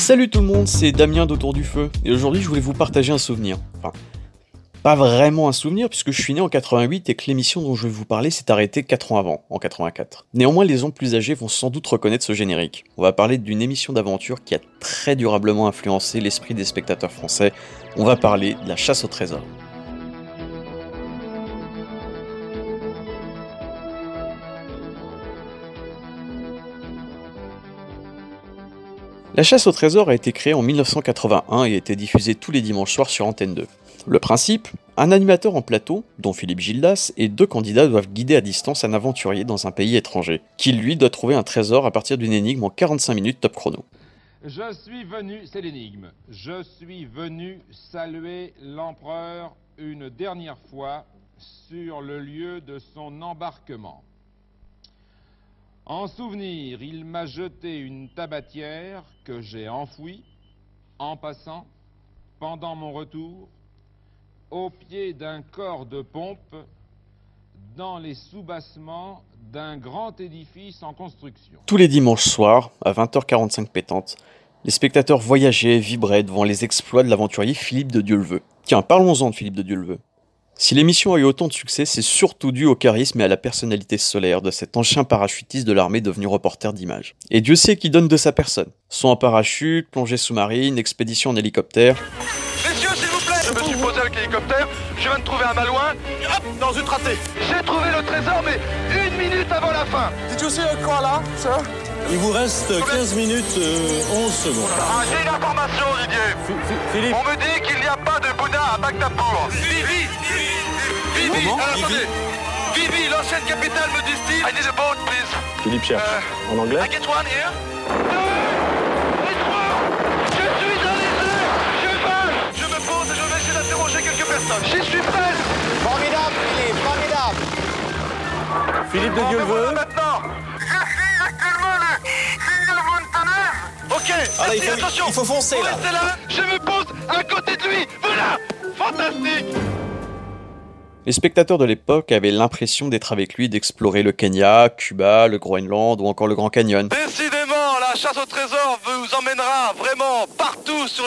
Salut tout le monde, c'est Damien d'Autour du Feu, et aujourd'hui je voulais vous partager un souvenir. Enfin, pas vraiment un souvenir, puisque je suis né en 88 et que l'émission dont je vais vous parler s'est arrêtée 4 ans avant, en 84. Néanmoins, les gens plus âgés vont sans doute reconnaître ce générique. On va parler d'une émission d'aventure qui a très durablement influencé l'esprit des spectateurs français. On va parler de la chasse au trésor. La chasse au trésor a été créée en 1981 et été diffusée tous les dimanches soirs sur Antenne 2. Le principe Un animateur en plateau, dont Philippe Gildas, et deux candidats doivent guider à distance un aventurier dans un pays étranger, qui lui doit trouver un trésor à partir d'une énigme en 45 minutes top chrono. Je suis venu, c'est l'énigme, je suis venu saluer l'empereur une dernière fois sur le lieu de son embarquement. En souvenir, il m'a jeté une tabatière que j'ai enfouie, en passant, pendant mon retour, au pied d'un corps de pompe, dans les soubassements d'un grand édifice en construction. Tous les dimanches soirs, à 20h45 pétante, les spectateurs voyageaient vibraient devant les exploits de l'aventurier Philippe de Dieuleveux. Tiens, parlons-en de Philippe de Dieuleveux. Si l'émission a eu autant de succès, c'est surtout dû au charisme et à la personnalité solaire de cet ancien parachutiste de l'armée devenu reporter d'images. Et Dieu sait qui donne de sa personne. Son en parachute, plongée sous-marine, expédition en hélicoptère. Messieurs, s'il vous plaît Je me suis posé avec l'hélicoptère, je viens de trouver un malouin, hop, dans une ratée. J'ai trouvé le trésor, mais une minute avant la fin. Did you see a koala, sir? Il vous reste 15 minutes euh, 11 secondes. Ah, j'ai une information, Olivier. Philippe, On me dit qu'il n'y a pas de Bouddha à Bagdapour. Vivi Vivi Comment alors, attendez. Vivi, l'ancienne capitale me disent-ils I need a boat, please. Philippe cherche. Euh, En anglais I get one here. Je suis dans les airs Je vole Je me pose et je vais essayer d'interroger quelques personnes. J'y suis prêt Formidable, Philippe, formidable. Philippe de me voilà Dieuleveux. maintenant Je suis actuellement le signal Montana. Ok, Ah, là, il merci, faut- attention il faut foncer, là. là, je me pose à côté de lui Voilà Fantastique Les spectateurs de l'époque avaient l'impression d'être avec lui, d'explorer le Kenya, Cuba, le Groenland ou encore le Grand Canyon. Décidément, la chasse au trésor vous emmènera vraiment partout sur,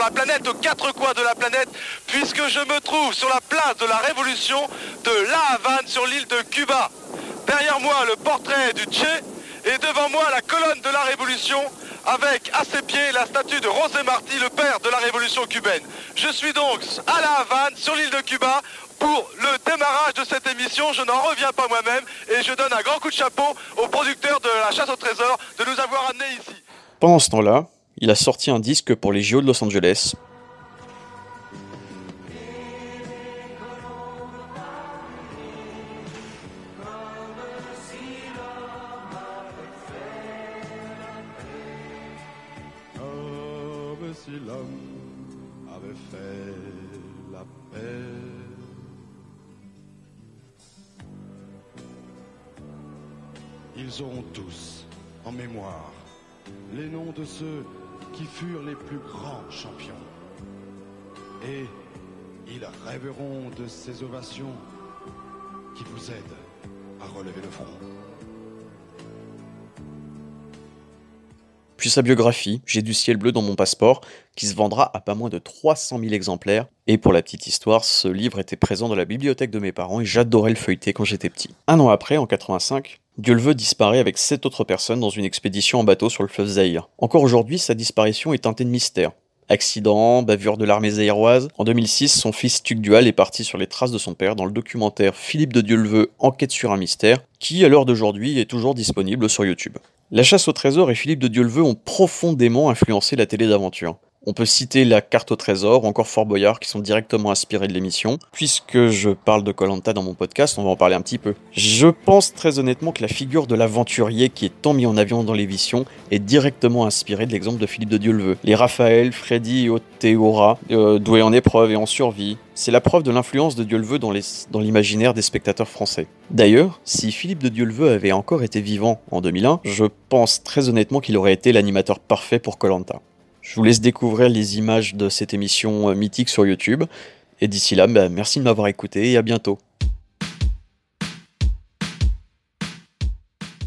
la planète, aux quatre coins de la planète, puisque je me trouve sur la place de la Révolution de La Havane sur l'île de Cuba. Derrière moi, le portrait du Che, et devant moi, la colonne de la Révolution, avec à ses pieds la statue de José Martí, le père de la Révolution cubaine. Je suis donc à La Havane, sur l'île de Cuba, pour le démarrage de cette émission. Je n'en reviens pas moi-même, et je donne un grand coup de chapeau au producteur de la chasse au trésor de nous avoir amenés ici. Pendant ce temps-là, il a sorti un disque pour les JO de Los Angeles. Si l'homme avait fait la paix. Ils auront tous en mémoire les noms de ceux qui furent les plus grands champions. Et ils rêveront de ces ovations qui vous aident à relever le front. Puis sa biographie, J'ai du ciel bleu dans mon passeport, qui se vendra à pas moins de 300 000 exemplaires. Et pour la petite histoire, ce livre était présent dans la bibliothèque de mes parents et j'adorais le feuilleter quand j'étais petit. Un an après, en 85, Dieuleveux disparaît avec sept autres personnes dans une expédition en bateau sur le fleuve Zaïre. Encore aujourd'hui, sa disparition est teintée de mystère. Accident, bavure de l'armée zaïroise. En 2006, son fils Tugdual est parti sur les traces de son père dans le documentaire Philippe de Dieuleveux Enquête sur un mystère, qui à l'heure d'aujourd'hui est toujours disponible sur YouTube. La chasse au trésor et Philippe de Dieuleveux ont profondément influencé la télé d'aventure. On peut citer la carte au trésor ou encore Fort Boyard qui sont directement inspirés de l'émission. Puisque je parle de Colanta dans mon podcast, on va en parler un petit peu. Je pense très honnêtement que la figure de l'aventurier qui est tant mis en avion dans l'émission est directement inspirée de l'exemple de Philippe de Dieuleveux. Les Raphaël, Freddy Oteora, euh, doués en épreuve et en survie, c'est la preuve de l'influence de Dieuleveux dans l'imaginaire des spectateurs français. D'ailleurs, si Philippe de Dieuleveux avait encore été vivant en 2001, je pense très honnêtement qu'il aurait été l'animateur parfait pour Colanta. Je vous laisse découvrir les images de cette émission euh, mythique sur YouTube. Et d'ici là, bah, merci de m'avoir écouté et à bientôt.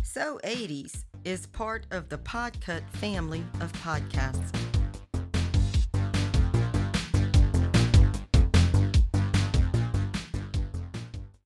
So 80s, is part of the Podcut family podcasts.